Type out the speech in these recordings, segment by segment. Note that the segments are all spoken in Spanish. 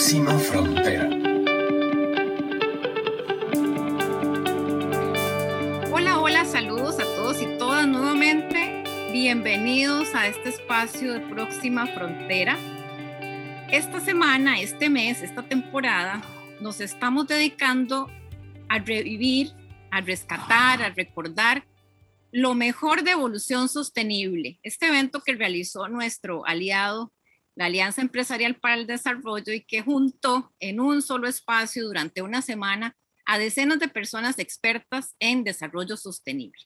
próxima frontera. Hola, hola, saludos a todos y todas nuevamente. Bienvenidos a este espacio de Próxima Frontera. Esta semana, este mes, esta temporada, nos estamos dedicando a revivir, a rescatar, a recordar lo mejor de evolución sostenible, este evento que realizó nuestro aliado, la Alianza Empresarial para el Desarrollo, y que juntó en un solo espacio durante una semana a decenas de personas expertas en desarrollo sostenible.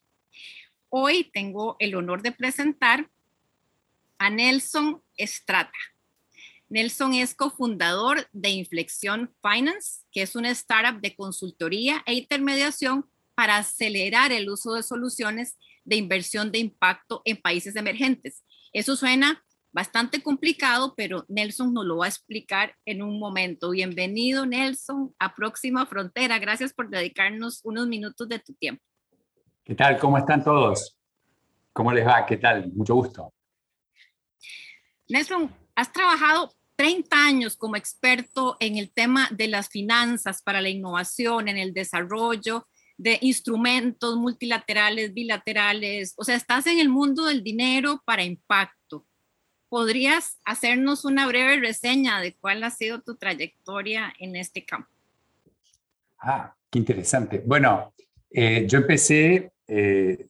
Hoy tengo el honor de presentar a Nelson Estrata. Nelson es cofundador de Inflexión Finance, que es una startup de consultoría e intermediación para acelerar el uso de soluciones de inversión de impacto en países emergentes. Eso suena bastante complicado, pero Nelson nos lo va a explicar en un momento. Bienvenido, Nelson, a Próxima Frontera. Gracias por dedicarnos unos minutos de tu tiempo. ¿Qué tal? ¿Cómo están todos? ¿Cómo les va? ¿Qué tal? Mucho gusto. Nelson, has trabajado 30 años como experto en el tema de las finanzas para la innovación, en el desarrollo de instrumentos multilaterales, bilaterales, o sea, estás en el mundo del dinero para impacto. ¿Podrías hacernos una breve reseña de cuál ha sido tu trayectoria en este campo? Ah, qué interesante. Bueno, eh, yo empecé eh,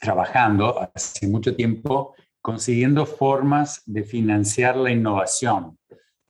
trabajando hace mucho tiempo consiguiendo formas de financiar la innovación.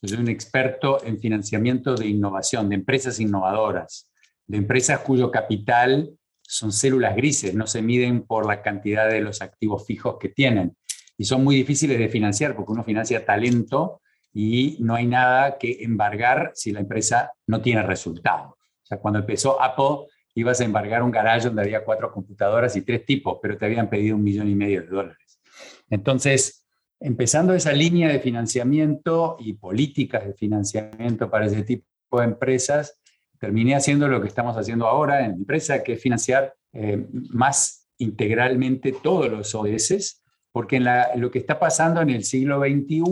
soy un experto en financiamiento de innovación, de empresas innovadoras de empresas cuyo capital son células grises, no se miden por la cantidad de los activos fijos que tienen. Y son muy difíciles de financiar porque uno financia talento y no hay nada que embargar si la empresa no tiene resultado. O sea, cuando empezó Apple, ibas a embargar un garaje donde había cuatro computadoras y tres tipos, pero te habían pedido un millón y medio de dólares. Entonces, empezando esa línea de financiamiento y políticas de financiamiento para ese tipo de empresas, terminé haciendo lo que estamos haciendo ahora en la empresa, que es financiar eh, más integralmente todos los ODS, porque lo que está pasando en el siglo XXI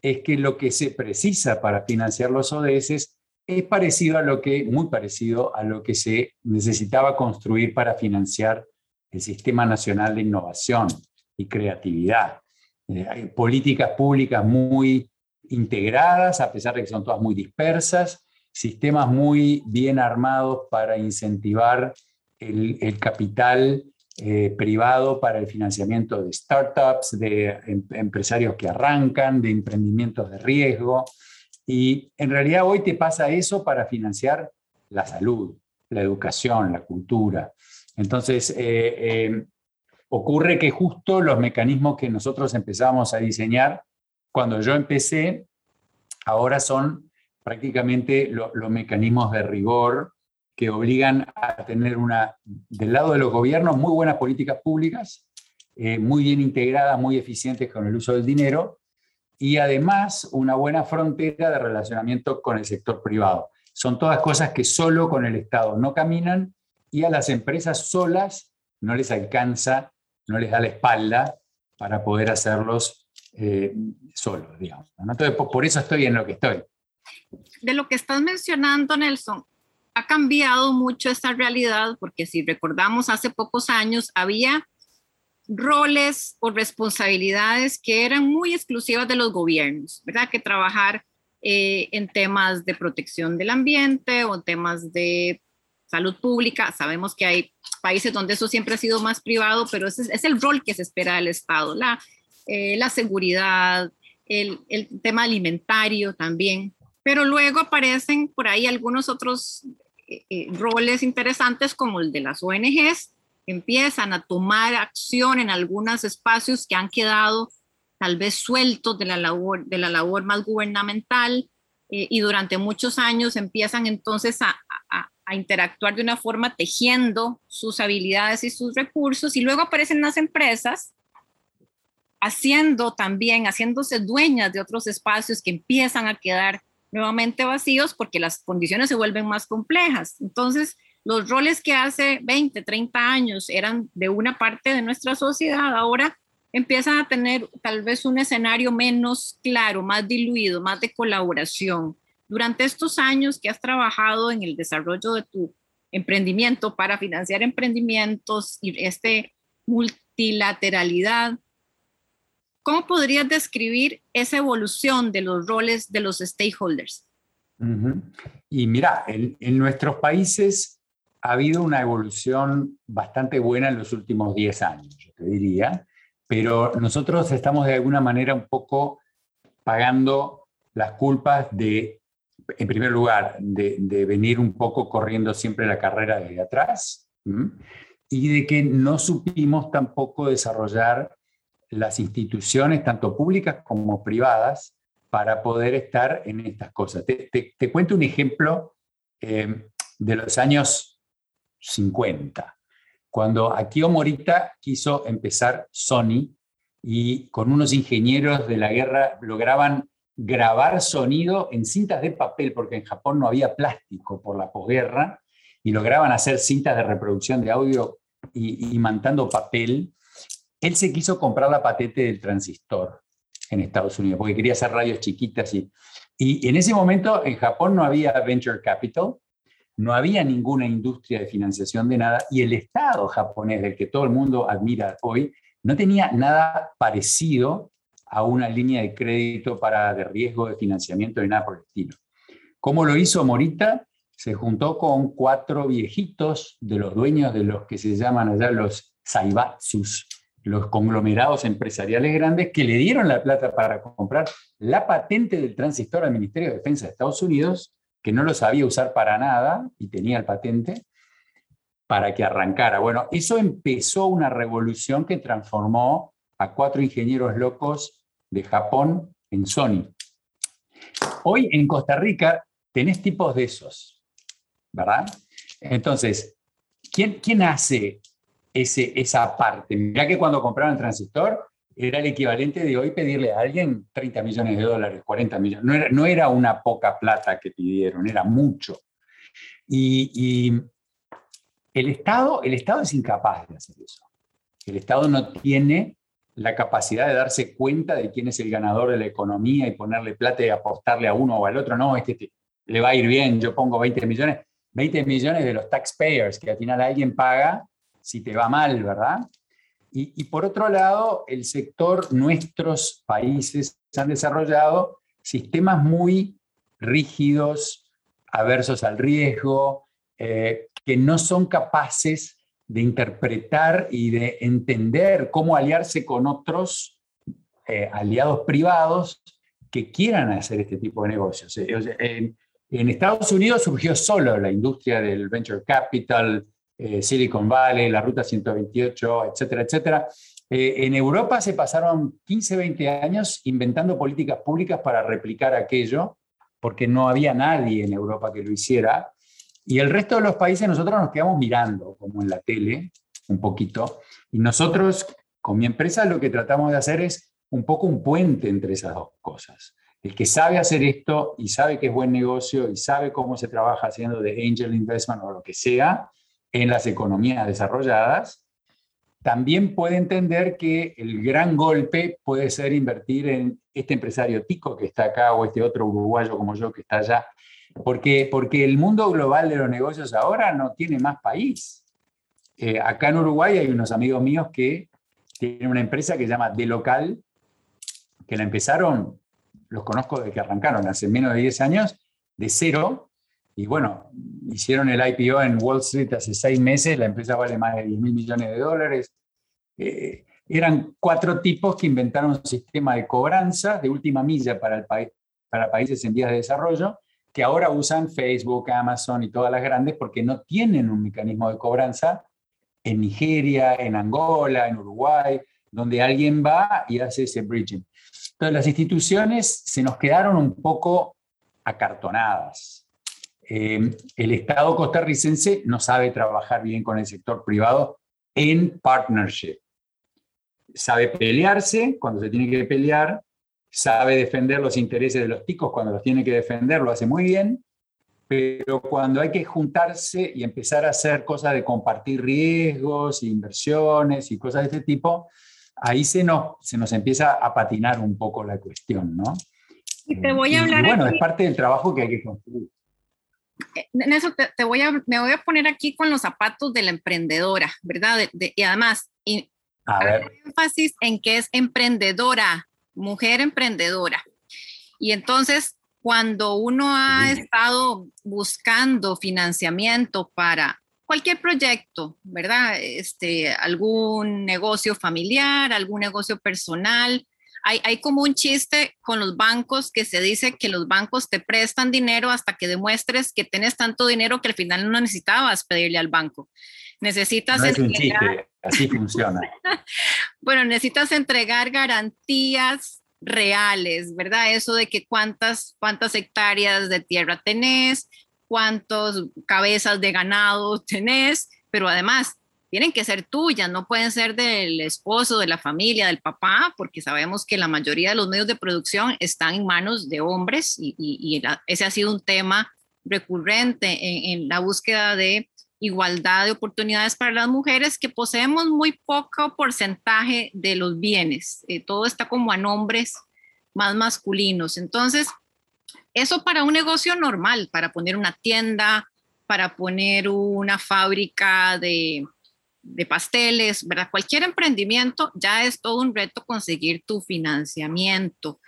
es que lo que se precisa para financiar los ODS es parecido a lo que, muy parecido a lo que se necesitaba construir para financiar el Sistema Nacional de Innovación y Creatividad. Eh, hay políticas públicas muy integradas, a pesar de que son todas muy dispersas, sistemas muy bien armados para incentivar el, capital eh, privado para el financiamiento de startups, de em, empresarios que arrancan, de emprendimientos de riesgo. Y en realidad hoy te pasa eso para financiar la salud, la educación, la cultura. Entonces, eh, eh, ocurre que justo los mecanismos que nosotros empezamos a diseñar cuando yo empecé, ahora son prácticamente los mecanismos de rigor que obligan a tener una, del lado de los gobiernos, muy buenas políticas públicas, eh, muy bien integradas, muy eficientes con el uso del dinero, y además una buena frontera de relacionamiento con el sector privado. Son todas cosas que solo con el Estado no caminan y a las empresas solas no les alcanza, no les da la espalda para poder hacerlos eh, solos, digamos. Por eso estoy en lo que estoy de lo que estás mencionando, Nelson, ha cambiado mucho esta realidad porque si recordamos hace pocos años había roles o responsabilidades que eran muy exclusivas de los gobiernos, ¿verdad? Que trabajar eh, en temas de protección del ambiente o temas de salud pública. Sabemos que hay países donde eso siempre ha sido más privado, pero ese es el rol que se espera del Estado, la, eh, la seguridad, el, el tema alimentario también. Pero luego aparecen por ahí algunos otros eh, eh, roles interesantes como el de las ONGs, empiezan a tomar acción en algunos espacios que han quedado tal vez sueltos de la labor, de la labor más gubernamental eh, y durante muchos años empiezan entonces a, a, interactuar de una forma tejiendo sus habilidades y sus recursos y luego aparecen las empresas haciendo también, haciéndose dueñas de otros espacios que empiezan a quedar nuevamente vacíos porque las condiciones se vuelven más complejas. Entonces, los roles que hace 20, 30 años eran de una parte de nuestra sociedad, ahora empiezan a tener tal vez un escenario menos claro, más diluido, más de colaboración. Durante estos años que has trabajado en el desarrollo de tu emprendimiento para financiar emprendimientos y este multilateralidad, ¿cómo podrías describir esa evolución de los roles de los stakeholders? Y mira, en, nuestros países ha habido una evolución bastante buena en los últimos 10 años, yo te diría, pero nosotros estamos de alguna manera un poco pagando las culpas de en primer lugar, de, venir un poco corriendo siempre la carrera desde atrás y de que no supimos tampoco desarrollar las instituciones, tanto públicas como privadas, para poder estar en estas cosas. Te, cuento un ejemplo eh, de los años 50, cuando Akio Morita quiso empezar Sony y con unos ingenieros de la guerra lograban grabar sonido en cintas de papel, porque en Japón no había plástico por la posguerra, y lograban hacer cintas de reproducción de audio y, mantando papel, él se quiso comprar la patente del transistor en Estados Unidos, porque quería hacer radios chiquitas. Y, y en ese momento en Japón no había venture capital, no había ninguna industria de financiación de nada, y el Estado japonés, del que todo el mundo admira hoy, no tenía nada parecido a una línea de crédito para de riesgo de financiamiento ni nada por el estilo. ¿Cómo lo hizo Morita? Se juntó con cuatro viejitos de los dueños de los que se llaman allá los saibatsus, los conglomerados empresariales grandes, que le dieron la plata para comprar la patente del transistor al Ministerio de Defensa de Estados Unidos, que no lo sabía usar para nada y tenía el patente, para que arrancara. Bueno, eso empezó una revolución que transformó a cuatro ingenieros locos de Japón en Sony. Hoy en Costa Rica tenés tipos de esos, ¿verdad? Entonces, ¿quién, quién hace ese, esa parte? Mirá que cuando compraron el transistor era el equivalente de hoy pedirle a alguien 30 millones de dólares, 40 millones. No era, no era una poca plata que pidieron, era mucho. Y, y el, Estado, el Estado es incapaz de hacer eso. El Estado no tiene la capacidad de darse cuenta de quién es el ganador de la economía y ponerle plata y apostarle a uno o al otro. No, este, le va a ir bien, yo pongo 20 millones, 20 millones de los taxpayers, que al final alguien paga si te va mal, ¿verdad? Y, por otro lado, el sector, nuestros países han desarrollado sistemas muy rígidos, aversos al riesgo, eh, que no son capaces de interpretar y de entender cómo aliarse con otros eh, aliados privados que quieran hacer este tipo de negocios. Eh, en, Estados Unidos surgió solo la industria del venture capital, eh, Silicon Valley, la Ruta 128, etcétera, etcétera. en Europa se pasaron 15, 20 años inventando políticas públicas para replicar aquello, porque no había nadie en Europa que lo hiciera. Y el resto de los países nosotros nos quedamos mirando, como en la tele, un poquito. Y nosotros, con mi empresa, lo que tratamos de hacer es un poco un puente entre esas dos cosas. El que sabe hacer esto y sabe que es buen negocio y sabe cómo se trabaja haciendo de angel investment o lo que sea en las economías desarrolladas, también puede entender que el gran golpe puede ser invertir en este empresario tico que está acá o este otro uruguayo como yo que está allá porque, porque el mundo global de los negocios ahora no tiene más país. Eh, acá en Uruguay hay unos amigos míos que tienen una empresa que se llama De Local, que la empezaron, los conozco desde que arrancaron, hace menos de 10 años, de cero. Y bueno, hicieron el IPO en Wall Street hace seis meses, la empresa vale más de 10 mil millones de dólares. Eh, eran cuatro tipos que inventaron un sistema de cobranza de última milla para, el país, para países en vías de desarrollo que ahora usan Facebook, Amazon y todas las grandes porque no tienen un mecanismo de cobranza en Nigeria, en Angola, en Uruguay, donde alguien va y hace ese bridging. Entonces las instituciones se nos quedaron un poco acartonadas. Eh, el Estado costarricense no sabe trabajar bien con el sector privado en partnership. Sabe pelearse cuando se tiene que pelear, sabe defender los intereses de los ticos cuando los tiene que defender, lo hace muy bien, pero cuando hay que juntarse y empezar a hacer cosas de compartir riesgos, inversiones y cosas de este tipo, ahí se nos, se nos empieza a patinar un poco la cuestión, ¿no? Y te voy a hablar. bueno, es parte del trabajo que hay que construir. En eso te, voy a, me voy a poner aquí con los zapatos de la emprendedora, ¿verdad? y además, y, a ver. énfasis en que es emprendedora, mujer emprendedora. Y entonces, cuando uno ha estado buscando financiamiento para cualquier proyecto, ¿verdad? Este, algún negocio familiar, algún negocio personal, hay, como un chiste con los bancos que se dice que los bancos te prestan dinero hasta que demuestres que tienes tanto dinero que al final no necesitabas pedirle al banco. Necesitas no es un chiste, así funciona. bueno, necesitas entregar garantías reales, ¿verdad? Eso de que cuántas, cuántas hectáreas de tierra tenés, cuántas cabezas de ganado tenés, pero además tienen que ser tuyas, no pueden ser del esposo, de la familia, del papá, porque sabemos que la mayoría de los medios de producción están en manos de hombres y, ese ha sido un tema recurrente en, la búsqueda de igualdad de oportunidades para las mujeres, que poseemos muy poco porcentaje de los bienes. Eh, todo está como a nombres más masculinos. Entonces, eso para un negocio normal, para poner una tienda, para poner una fábrica de, de pasteles, ¿verdad? Cualquier emprendimiento ya es todo un reto conseguir tu financiamiento.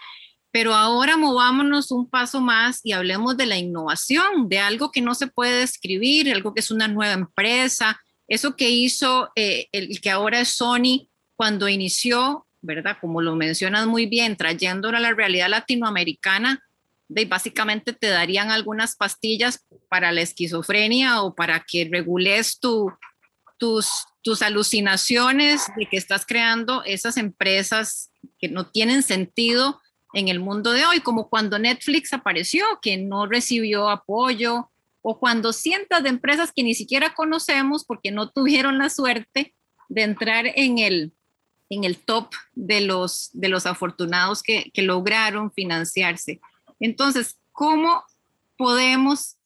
Pero ahora movámonos un paso más y hablemos de la innovación, de algo que no se puede describir, algo que es una nueva empresa, eso que hizo eh, el que ahora es Sony cuando inició, ¿verdad? Como lo mencionas muy bien, trayéndolo a la realidad latinoamericana, de básicamente te darían algunas pastillas para la esquizofrenia o para que regules tu, tus, tus alucinaciones de que estás creando esas empresas que no tienen sentido en el mundo de hoy, como cuando Netflix apareció, que no recibió apoyo, o cuando cientos de empresas que ni siquiera conocemos porque no tuvieron la suerte de entrar en el, en el top de los, de los afortunados que, que lograron financiarse. Entonces, ¿cómo podemos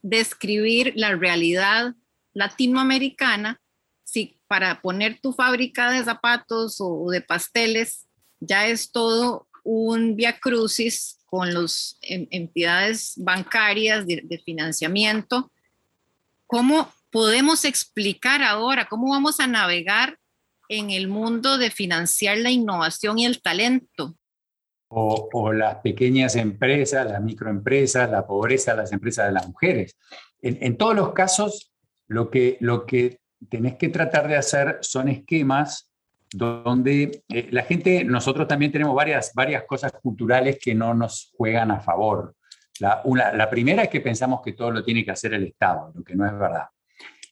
describir la realidad latinoamericana, si para poner tu fábrica de zapatos o de pasteles ya es todo un via crucis con las entidades bancarias de, financiamiento, ¿cómo podemos explicar ahora, cómo vamos a navegar en el mundo de financiar la innovación y el talento? O, las pequeñas empresas, las microempresas, la pobreza, las empresas de las mujeres. En, todos los casos, lo que, lo que tenés que tratar de hacer son esquemas donde eh, la gente, nosotros también tenemos varias, varias cosas culturales que no nos juegan a favor. La, una, la primera es que pensamos que todo lo tiene que hacer el Estado, lo que no es verdad.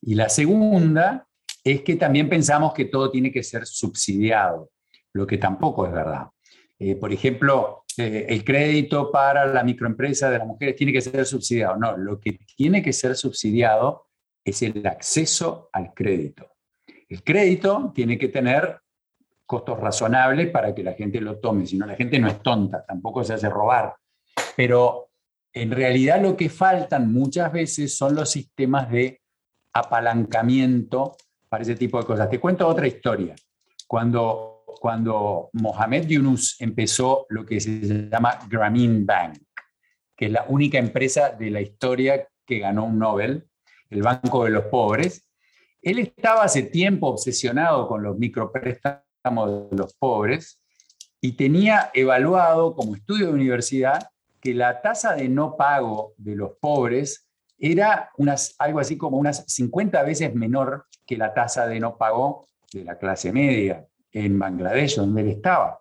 Y la segunda es que también pensamos que todo tiene que ser subsidiado, lo que tampoco es verdad. Eh, por ejemplo, eh, el crédito para la microempresa de las mujeres tiene que ser subsidiado. No, lo que tiene que ser subsidiado es el acceso al crédito. El crédito tiene que tener costos razonables para que la gente lo tome, si no la gente no es tonta, tampoco se hace robar. Pero en realidad lo que faltan muchas veces son los sistemas de apalancamiento para ese tipo de cosas. Te cuento otra historia. Cuando, cuando Mohamed Yunus empezó lo que se llama Grameen Bank, que es la única empresa de la historia que ganó un Nobel, el Banco de los Pobres, él estaba hace tiempo obsesionado con los micropréstamos de los pobres y tenía evaluado como estudio de universidad que la tasa de no pago de los pobres era unas, algo así como unas 50 veces menor que la tasa de no pago de la clase media en Bangladesh, donde él estaba.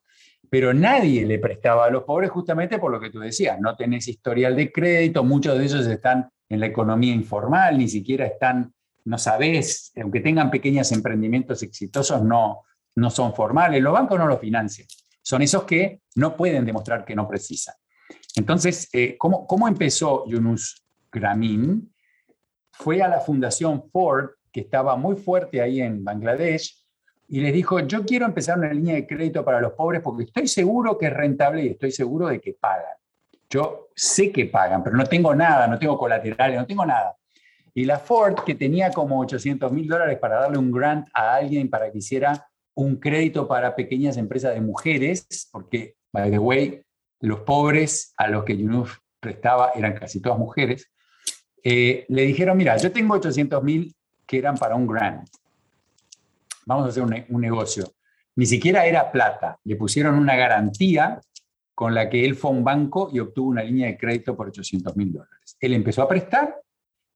Pero nadie le prestaba a los pobres justamente por lo que tú decías, no tenés historial de crédito, muchos de ellos están en la economía informal, ni siquiera están, no sabés, aunque tengan pequeños emprendimientos exitosos, no, no son formales. Los bancos no los financian. Son esos que no pueden demostrar que no precisan. Entonces, eh, ¿cómo, ¿cómo, empezó Yunus Grameen? Fue a la Fundación Ford, que estaba muy fuerte ahí en Bangladesh, y les dijo, yo quiero empezar una línea de crédito para los pobres porque estoy seguro que es rentable y estoy seguro de que pagan. Yo sé que pagan, pero no tengo nada, no tengo colaterales, no tengo nada. Y la Ford, que tenía como 800 mil dólares para darle un grant a alguien para que hiciera un crédito para pequeñas empresas de mujeres, porque, by the way, los pobres a los que UNUF prestaba eran casi todas mujeres, eh, le dijeron, mira, yo tengo 800 mil que eran para un grant. Vamos a hacer un, un, negocio. Ni siquiera era plata. Le pusieron una garantía con la que él fue a un banco y obtuvo una línea de crédito por 800 mil dólares. Él empezó a prestar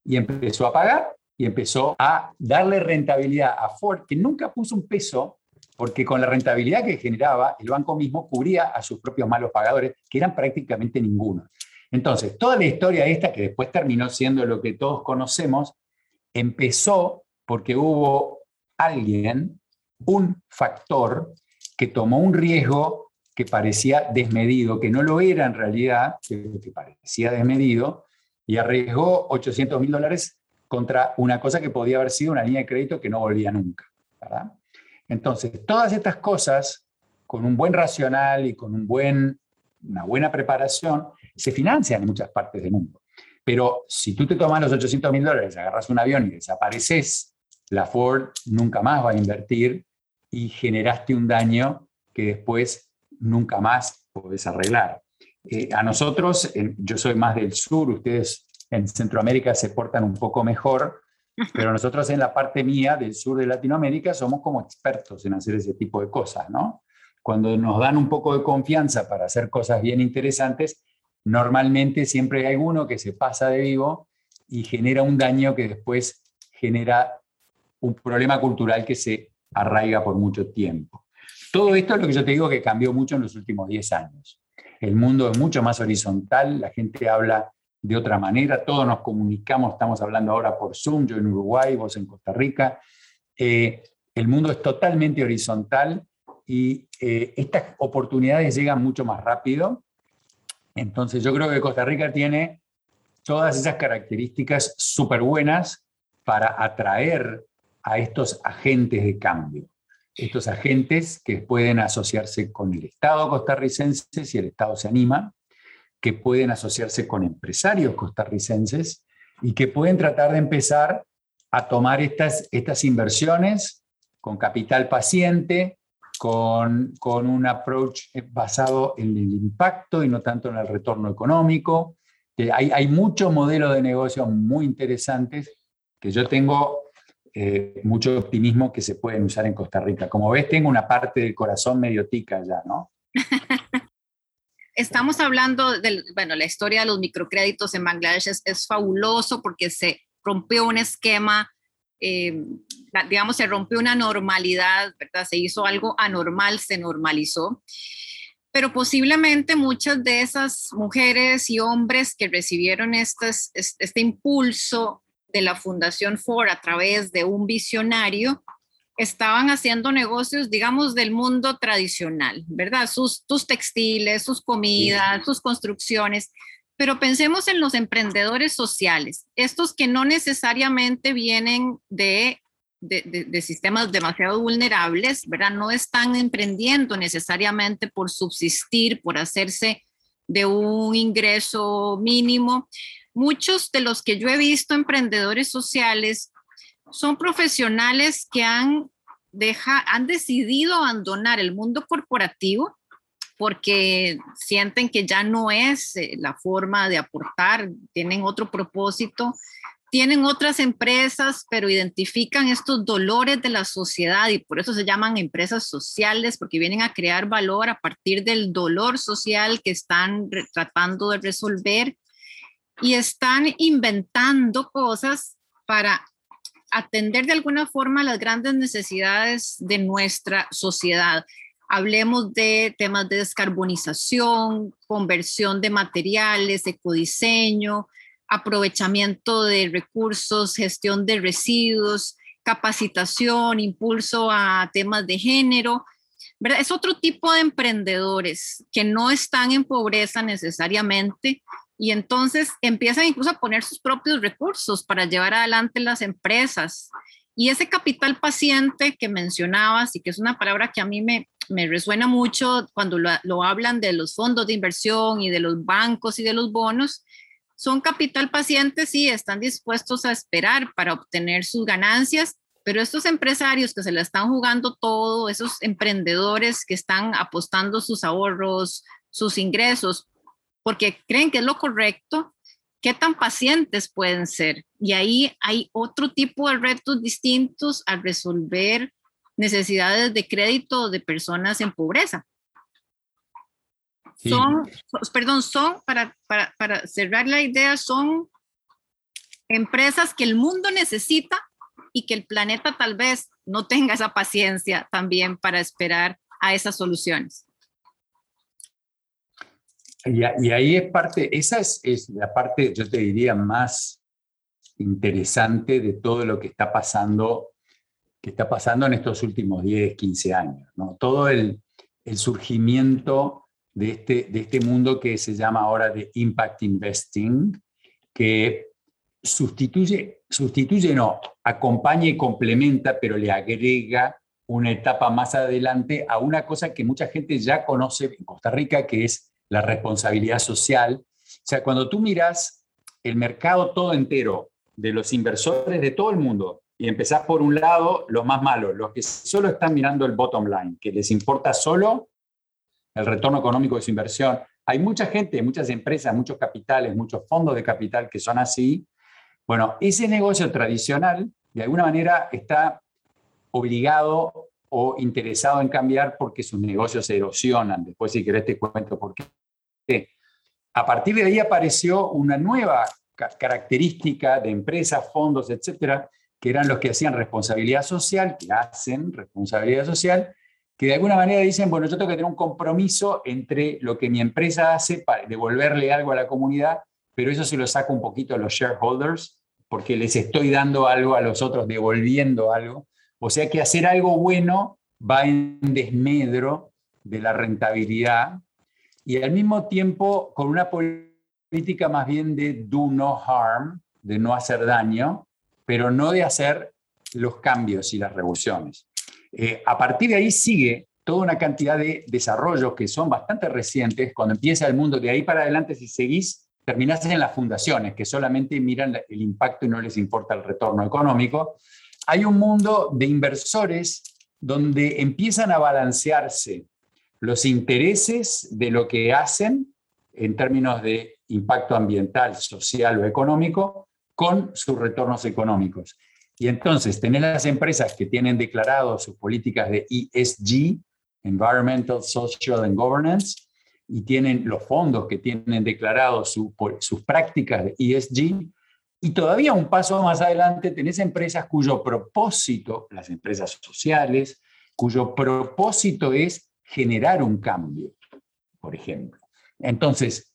y empezó a pagar y empezó a darle rentabilidad a Ford, que nunca puso un peso, porque con la rentabilidad que generaba, el banco mismo cubría a sus propios malos pagadores, que eran prácticamente ninguno. Entonces, toda la historia esta, que después terminó siendo lo que todos conocemos, empezó porque hubo alguien, un factor, que tomó un riesgo que parecía desmedido, que no lo era en realidad, que parecía desmedido, y arriesgó 800 mil dólares contra una cosa que podía haber sido una línea de crédito que no volvía nunca. Entonces, todas estas cosas, con un buen racional y con un buen, una buena preparación, se financian en muchas partes del mundo. Pero si tú te tomas los 800 mil dólares, agarras un avión y desapareces, la Ford nunca más va a invertir y generaste un daño que después nunca más podés arreglar. Eh, a nosotros, yo soy más del sur, ustedes en Centroamérica se portan un poco mejor, pero nosotros en la parte mía del sur de Latinoamérica somos como expertos en hacer ese tipo de cosas, ¿no? Cuando nos dan un poco de confianza para hacer cosas bien interesantes, normalmente siempre hay uno que se pasa de vivo y genera un daño que después genera un problema cultural que se arraiga por mucho tiempo. Todo esto es lo que yo te digo que cambió mucho en los últimos 10 años. El mundo es mucho más horizontal, la gente habla de otra manera, todos nos comunicamos, estamos hablando ahora por Zoom, yo en Uruguay, vos en Costa Rica. Eh, el mundo es totalmente horizontal y eh, estas oportunidades llegan mucho más rápido. Entonces yo creo que Costa Rica tiene todas esas características súper buenas para atraer a estos agentes de cambio. Estos agentes que pueden asociarse con el Estado costarricense si el Estado se anima, que pueden asociarse con empresarios costarricenses y que pueden tratar de empezar a tomar estas, estas inversiones con capital paciente, con, con un approach basado en el impacto y no tanto en el retorno económico. Hay, hay muchos modelos de negocio muy interesantes que yo tengo eh, mucho optimismo que se pueden usar en Costa Rica. Como ves, tengo una parte del corazón medio tica ya, ¿no? estamos hablando de, bueno, la historia de los microcréditos en Bangladesh es, fabuloso porque se rompió un esquema, eh, digamos, se rompió una normalidad, ¿verdad? Se hizo algo anormal, se normalizó. Pero posiblemente muchas de esas mujeres y hombres que recibieron este, este impulso de la Fundación Ford a través de un visionario, estaban haciendo negocios, digamos, del mundo tradicional, ¿verdad? Sus, tus textiles, sus comidas, sus construcciones. Pero pensemos en los emprendedores sociales, estos que no necesariamente vienen de, de, de, sistemas demasiado vulnerables, ¿verdad? No están emprendiendo necesariamente por subsistir, por hacerse de un ingreso mínimo. Muchos de los que yo he visto emprendedores sociales son profesionales que han, han decidido abandonar el mundo corporativo porque sienten que ya no es eh, la forma de aportar, tienen otro propósito, tienen otras empresas, pero identifican estos dolores de la sociedad y por eso se llaman empresas sociales, porque vienen a crear valor a partir del dolor social que están tratando de resolver y están inventando cosas para atender de alguna forma las grandes necesidades de nuestra sociedad. Hablemos de temas de descarbonización, conversión de materiales, ecodiseño, aprovechamiento de recursos, gestión de residuos, capacitación, impulso a temas de género. ¿verdad? Es otro tipo de emprendedores que no están en pobreza necesariamente, y entonces empiezan incluso a poner sus propios recursos para llevar adelante las empresas. Y ese capital paciente que mencionabas y que es una palabra que a mí me, me resuena mucho cuando lo, lo, hablan de los fondos de inversión y de los bancos y de los bonos, son capital pacientes y están dispuestos a esperar para obtener sus ganancias Pero estos empresarios que se la están jugando todo, esos emprendedores que están apostando sus ahorros, sus ingresos, porque creen que es lo correcto, ¿qué tan pacientes pueden ser? Y ahí hay otro tipo de retos distintos al resolver necesidades de crédito de personas en pobreza. Son, perdón, son, para, para, para cerrar la idea, son empresas que el mundo necesita y que el planeta tal vez no tenga esa paciencia también para esperar a esas soluciones. Y, ahí es parte, esa es, es, la parte, yo te diría, más interesante de todo lo que está pasando, que está pasando en estos últimos 10, 15 años. ¿no? Todo el, el surgimiento de este, de este mundo que se llama ahora de Impact Investing, que sustituye, sustituye no, acompaña y complementa, pero le agrega una etapa más adelante a una cosa que mucha gente ya conoce en Costa Rica, que es la responsabilidad social. O sea, cuando tú miras el mercado todo entero de los inversores de todo el mundo, y empezás por un lado, los más malos, los que solo están mirando el bottom line, que les importa solo el retorno económico de su inversión. Hay mucha gente, muchas empresas, muchos capitales, muchos fondos de capital que son así. Bueno, ese negocio tradicional, de alguna manera, está obligado o interesado en cambiar porque sus negocios se erosionan. Después, si querés, te cuento por qué. A partir de ahí apareció una nueva característica de empresas, fondos, etcétera, que eran los que hacían responsabilidad social, que hacen responsabilidad social, que de alguna manera dicen, bueno, yo tengo que tener un compromiso entre lo que mi empresa hace para devolverle algo a la comunidad, pero eso se lo saco un poquito a los shareholders, porque les estoy dando algo a los otros, devolviendo algo. O sea que hacer algo bueno va en desmedro de la rentabilidad y al mismo tiempo con una política más bien de do no harm, de no hacer daño, pero no de hacer los cambios y las revoluciones. Eh, a partir de ahí sigue toda una cantidad de desarrollos que son bastante recientes. Cuando empieza el mundo, de ahí para adelante, si seguís, terminás en las fundaciones, que solamente miran el impacto y no les importa el retorno económico. Hay un mundo de inversores donde empiezan a balancearse los intereses de lo que hacen en términos de impacto ambiental, social o económico con sus retornos económicos. Y entonces, tener las empresas que tienen declarado sus políticas de ESG, Environmental, Social and Governance, y tienen los fondos que tienen declarados sus prácticas de ESG, y todavía un paso más adelante tenés empresas cuyo propósito, las empresas sociales, cuyo propósito es generar un cambio, por ejemplo. Entonces,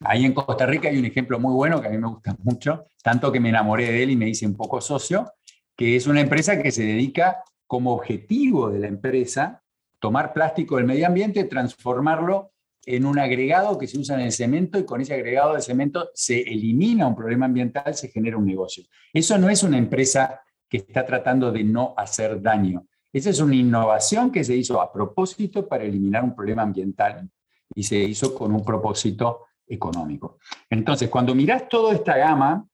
Ahí en Costa Rica hay un ejemplo muy bueno que a mí me gusta mucho, tanto que me enamoré de él y me hice un poco socio, que es una empresa que se dedica como objetivo de la empresa tomar plástico del medio ambiente, transformarlo en un agregado que se usa en el cemento y con ese agregado de cemento se elimina un problema ambiental, se genera un negocio. Eso no es una empresa que está tratando de no hacer daño. Esa es una innovación que se hizo a propósito para eliminar un problema ambiental y se hizo con un propósito económico. Entonces, cuando miras toda esta gama,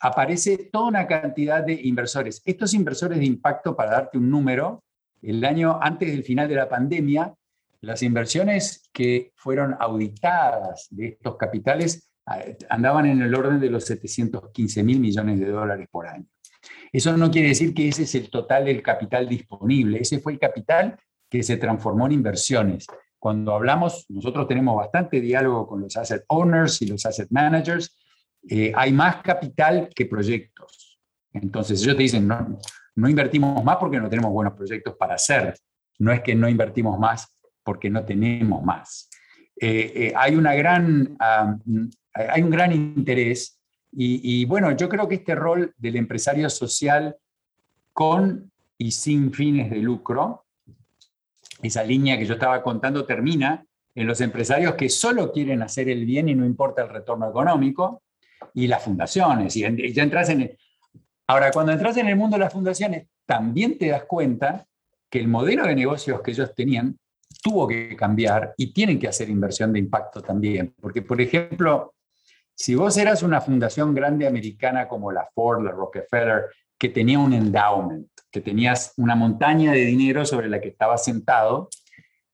aparece toda una cantidad de inversores. Estos inversores de impacto, para darte un número, el año antes del final de la pandemia, las inversiones que fueron auditadas de estos capitales eh, andaban en el orden de los 715 mil millones de dólares por año. Eso no quiere decir que ese es el total del capital disponible, ese fue el capital que se transformó en inversiones. Cuando hablamos, nosotros tenemos bastante diálogo con los asset owners y los asset managers. Eh, hay más capital que proyectos. Entonces ellos te dicen, no, invertimos más porque no tenemos buenos proyectos para hacer. No es que no invertimos más porque no tenemos más. Eh, eh, hay, una gran, hay un gran interés y, bueno, yo creo que este rol del empresario social con y sin fines de lucro esa línea que yo estaba contando termina en los empresarios que solo quieren hacer el bien y no importa el retorno económico, y las fundaciones. Y ya entras en Ahora, cuando entras en el mundo de las fundaciones, también te das cuenta que el modelo de negocios que ellos tenían tuvo que cambiar y tienen que hacer inversión de impacto también. Porque, por ejemplo, si vos eras una fundación grande americana como la Ford, la Rockefeller, que tenía un endowment, que tenías una montaña de dinero sobre la que estabas sentado,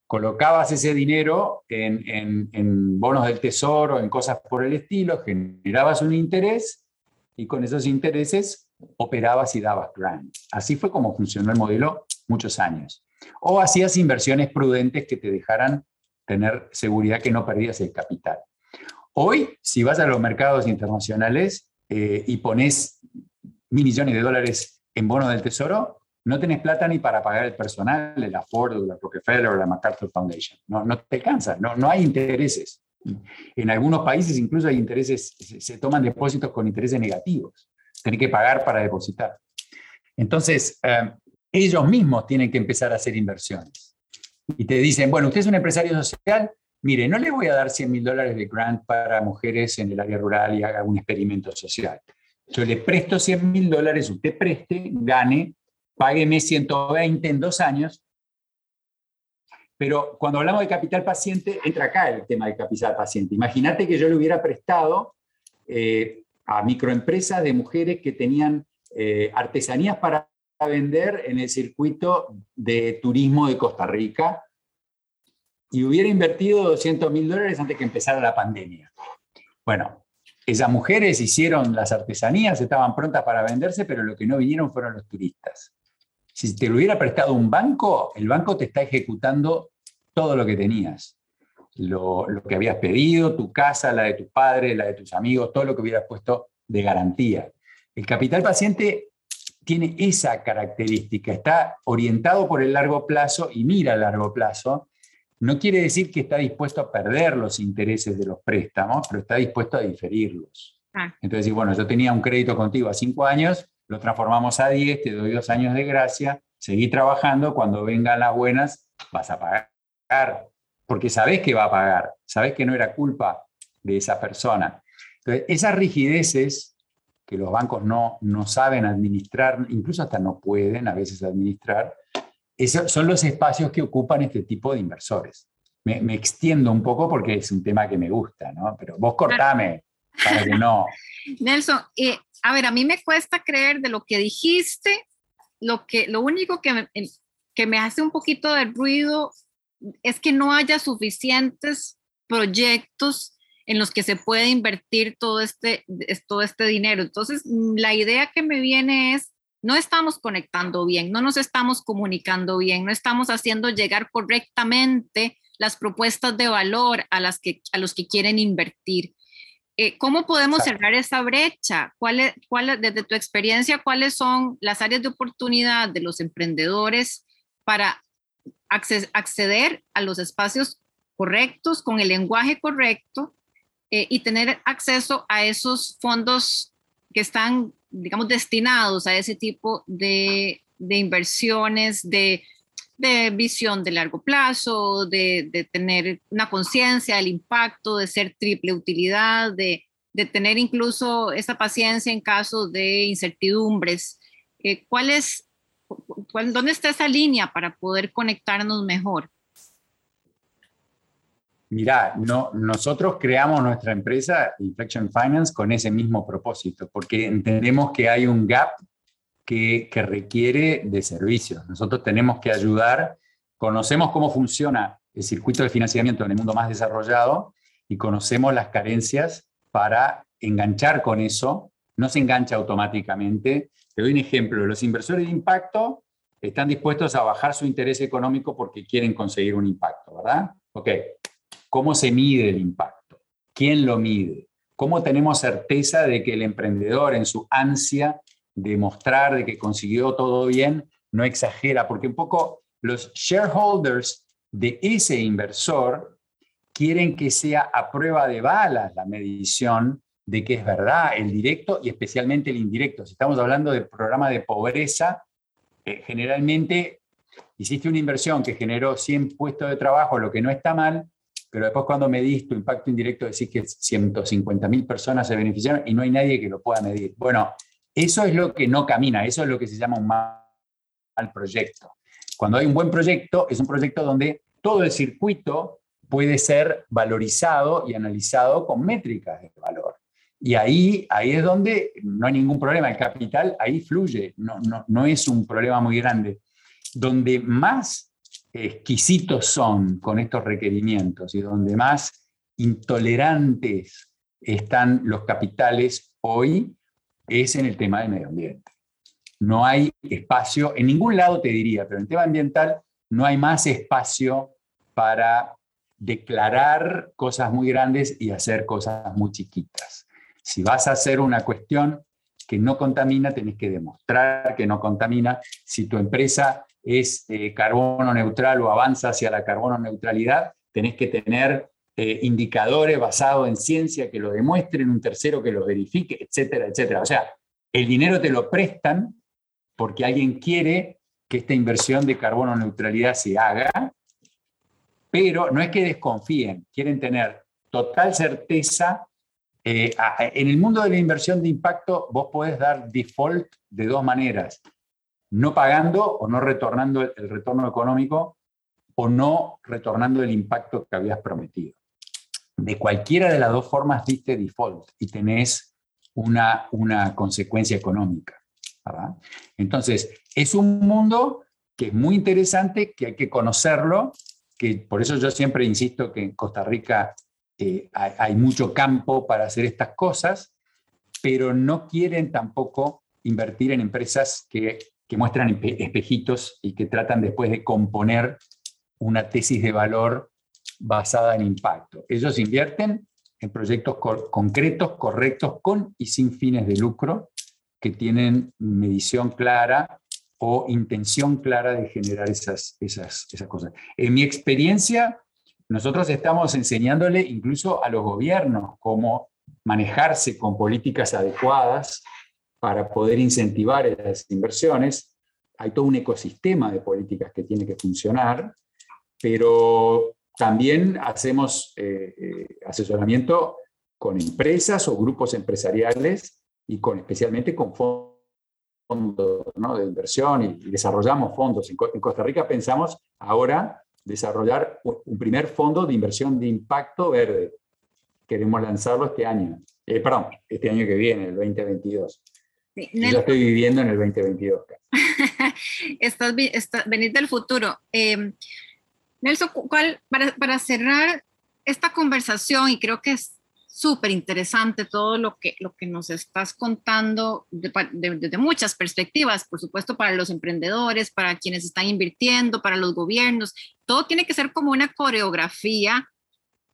colocabas ese dinero en, en, bonos del tesoro, en cosas por el estilo, generabas un interés y con esos intereses operabas y dabas grants. Así fue como funcionó el modelo muchos años. O hacías inversiones prudentes que te dejaran tener seguridad que no perdías el capital. Hoy, si vas a los mercados internacionales eh, y pones mil millones de dólares en bonos del tesoro, no tenés plata ni para pagar el personal de la Ford la Rockefeller o la MacArthur Foundation. No, no te alcanza, no, no hay intereses. En algunos países incluso hay intereses, se, toman depósitos con intereses negativos. Tenés que pagar para depositar. Entonces, eh, ellos mismos tienen que empezar a hacer inversiones. Y te dicen, bueno, usted es un empresario social, mire, no le voy a dar 100 mil dólares de grant para mujeres en el área rural y haga un experimento social. Yo le presto 100 mil dólares, usted preste, gane, págueme 120 en dos años. Pero cuando hablamos de capital paciente, entra acá el tema de capital paciente. Imagínate que yo le hubiera prestado eh, a microempresas de mujeres que tenían eh, artesanías para vender en el circuito de turismo de Costa Rica y hubiera invertido 200 mil dólares antes que empezara la pandemia. Bueno, esas mujeres hicieron las artesanías, estaban prontas para venderse, pero lo que no vinieron fueron los turistas. Si te lo hubiera prestado un banco, el banco te está ejecutando todo lo que tenías. Lo, lo, que habías pedido, tu casa, la de tu padre, la de tus amigos, todo lo que hubieras puesto de garantía. El capital paciente tiene esa característica, está orientado por el largo plazo y mira a largo plazo. No quiere decir que está dispuesto a perder los intereses de los préstamos, pero está dispuesto a diferirlos. Ah. Entonces, bueno, yo tenía un crédito contigo a cinco años, lo transformamos a 10, te doy dos años de gracia, seguí trabajando, cuando vengan las buenas vas a pagar, porque sabes que va a pagar, sabes que no era culpa de esa persona. Entonces, esas rigideces que los bancos no, no saben administrar, incluso hasta no pueden a veces administrar, esos son los espacios que ocupan este tipo de inversores. Me, me, extiendo un poco porque es un tema que me gusta, ¿no? Pero vos cortame para que no. Nelson, eh, a ver, a mí me cuesta creer de lo que dijiste, lo, que, lo único que me, que me hace un poquito de ruido es que no haya suficientes proyectos en los que se puede invertir todo este, todo este dinero. Entonces, la idea que me viene es, no estamos conectando bien, no nos estamos comunicando bien, no estamos haciendo llegar correctamente las propuestas de valor a, las que, a los que quieren invertir. Eh, ¿Cómo podemos cerrar esa brecha? ¿Cuál cuál, desde tu experiencia, cuáles son las áreas de oportunidad de los emprendedores para acceder a los espacios correctos, con el lenguaje correcto eh, y tener acceso a esos fondos que están, digamos, destinados a ese tipo de, de inversiones, de de visión de largo plazo, de, tener una conciencia del impacto, de ser triple utilidad, de, tener incluso esa paciencia en caso de incertidumbres. Eh, ¿cuál es, ¿Dónde está esa línea para poder conectarnos mejor? Mira, no, nosotros creamos nuestra empresa Inflection Finance con ese mismo propósito, porque entendemos que hay un gap que, requiere de servicios. Nosotros tenemos que ayudar, conocemos cómo funciona el circuito de financiamiento en el mundo más desarrollado y conocemos las carencias para enganchar con eso. No se engancha automáticamente. Te doy un ejemplo. Los inversores de impacto están dispuestos a bajar su interés económico porque quieren conseguir un impacto, ¿verdad? Ok. ¿Cómo se mide el impacto? ¿Quién lo mide? ¿Cómo tenemos certeza de que el emprendedor en su ansia demostrar de que consiguió todo bien, no exagera, porque un poco los shareholders de ese inversor quieren que sea a prueba de balas la medición de que es verdad el directo y especialmente el indirecto. Si estamos hablando de programa de pobreza, eh, generalmente hiciste una inversión que generó 100 puestos de trabajo, lo que no está mal, pero después cuando medís tu impacto indirecto decís que 150 mil personas se beneficiaron y no hay nadie que lo pueda medir. Bueno, eso es lo que no camina, eso es lo que se llama un mal proyecto. Cuando hay un buen proyecto, es un proyecto donde todo el circuito puede ser valorizado y analizado con métricas de valor. Y ahí, ahí es donde no hay ningún problema, el capital ahí fluye, no, no, no es un problema muy grande. Donde más exquisitos son con estos requerimientos y donde más intolerantes están los capitales hoy es en el tema del medio ambiente. No hay espacio, en ningún lado te diría, pero en el tema ambiental no hay más espacio para declarar cosas muy grandes y hacer cosas muy chiquitas. Si vas a hacer una cuestión que no contamina, tenés que demostrar que no contamina. Si tu empresa es eh, carbono neutral o avanza hacia la carbono neutralidad, tenés que tener eh, indicadores basados en ciencia que lo demuestren, un tercero que lo verifique, etcétera, etcétera. O sea, el dinero te lo prestan porque alguien quiere que esta inversión de carbono neutralidad se haga, pero no es que desconfíen, quieren tener total certeza. Eh, en el mundo de la inversión de impacto, vos podés dar default de dos maneras, no pagando o no retornando el, retorno económico o no retornando el impacto que habías prometido. De cualquiera de las dos formas diste default y tenés una, una consecuencia económica. Entonces, es un mundo que es muy interesante, que hay que conocerlo, que por eso yo siempre insisto que en Costa Rica eh, hay, mucho campo para hacer estas cosas, pero no quieren tampoco invertir en empresas que, que muestran espejitos y que tratan después de componer una tesis de valor basada en impacto. Ellos invierten en proyectos concretos, correctos, con y sin fines de lucro, que tienen medición clara o intención clara de generar esas, esas, esas cosas. En mi experiencia, nosotros estamos enseñándole incluso a los gobiernos cómo manejarse con políticas adecuadas para poder incentivar esas inversiones. Hay todo un ecosistema de políticas que tiene que funcionar, pero también hacemos eh, eh, asesoramiento con empresas o grupos empresariales y con, especialmente con fondos de inversión y, desarrollamos fondos. En, Costa Rica pensamos ahora desarrollar un primer fondo de inversión de impacto verde. Queremos lanzarlo este año, eh, perdón, este año que viene, el 2022. Yo estoy viviendo en el 2022. estás, estás, venís del futuro. Eh, Nelson, ¿cuál, para, para cerrar esta conversación, y creo que es súper interesante todo lo que, lo que nos estás contando desde muchas perspectivas, por supuesto para los emprendedores, para quienes están invirtiendo, para los gobiernos. Todo tiene que ser como una coreografía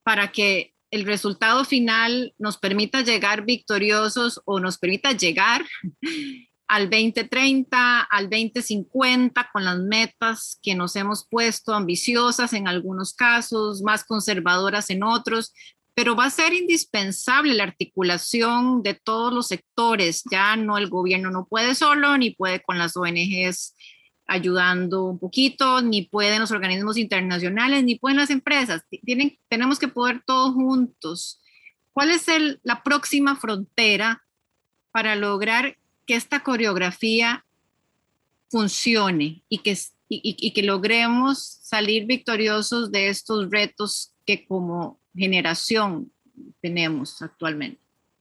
para que el resultado final nos permita llegar victoriosos o nos permita llegar al 2030, al 2050, con las metas que nos hemos puesto, ambiciosas en algunos casos, más conservadoras en otros, pero va a ser indispensable la articulación de todos los sectores. Ya no el gobierno no puede solo, ni puede con las ONGs ayudando un poquito, ni pueden los organismos internacionales, ni pueden las empresas. Tienen, tenemos que poder todos juntos. ¿Cuál es el, la próxima frontera para lograr que esta coreografía funcione y que, y, y que logremos salir victoriosos de estos retos que como generación tenemos actualmente?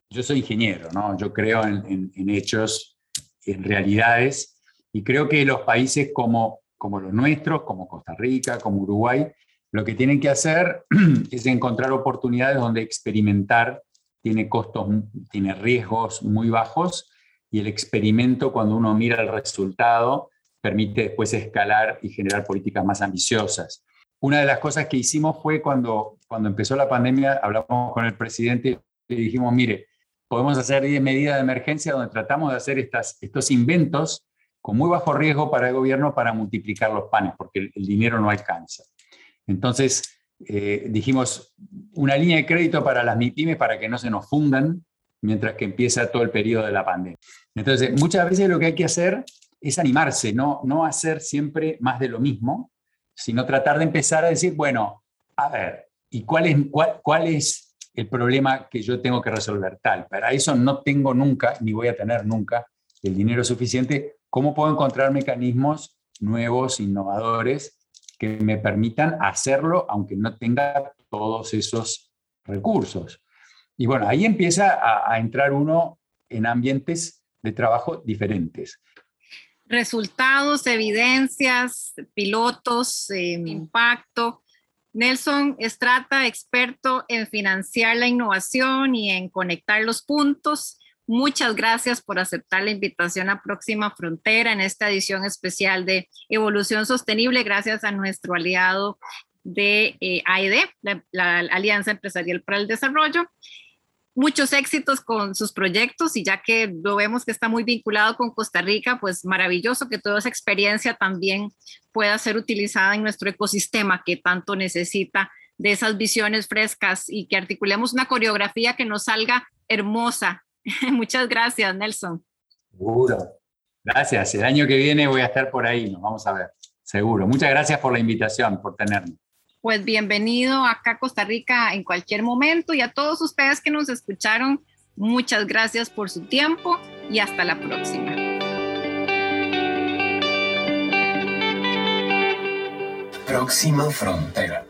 Yo soy ingeniero, ¿no? Yo creo en, hechos, en realidades, y creo que los países como, como los nuestros, como Costa Rica, como Uruguay, lo que tienen que hacer es encontrar oportunidades donde experimentar tiene costos, tiene riesgos muy bajos, y el experimento, cuando uno mira el resultado, permite después escalar y generar políticas más ambiciosas. Una de las cosas que hicimos fue cuando, cuando empezó la pandemia, hablamos con el presidente y dijimos, mire, podemos hacer 10 medidas de emergencia donde tratamos de hacer estas, estos inventos con muy bajo riesgo para el gobierno para multiplicar los panes, porque el, dinero no alcanza. Entonces, eh, dijimos una línea de crédito para las MIPIMES para que no se nos fundan mientras que empieza todo el periodo de la pandemia. Entonces, muchas veces lo que hay que hacer es animarse, no, no hacer siempre más de lo mismo, sino tratar de empezar a decir, bueno, a ver, ¿y cuál es, cuál, es el problema que yo tengo que resolver? Tal, para eso no tengo nunca, ni voy a tener nunca el dinero suficiente. ¿Cómo puedo encontrar mecanismos nuevos, innovadores, que me permitan hacerlo aunque no tenga todos esos recursos? Y bueno, ahí empieza a, entrar uno en ambientes de trabajo diferentes. Resultados, evidencias, pilotos, em, impacto. Nelson Estrata, experto en financiar la innovación y en conectar los puntos. Muchas gracias por aceptar la invitación a Próxima Frontera en esta edición especial de Evolución Sostenible, gracias a nuestro aliado de eh, AED, la, Alianza Empresarial para el Desarrollo. Muchos éxitos con sus proyectos y ya que lo vemos que está muy vinculado con Costa Rica, pues maravilloso que toda esa experiencia también pueda ser utilizada en nuestro ecosistema que tanto necesita de esas visiones frescas y que articulemos una coreografía que nos salga hermosa Muchas gracias, Nelson. Seguro. Gracias. El año que viene voy a estar por ahí, nos vamos a ver. Seguro. Muchas gracias por la invitación, por tenerme. Pues bienvenido acá a Costa Rica en cualquier momento y a todos ustedes que nos escucharon, muchas gracias por su tiempo y hasta la próxima. Próxima frontera.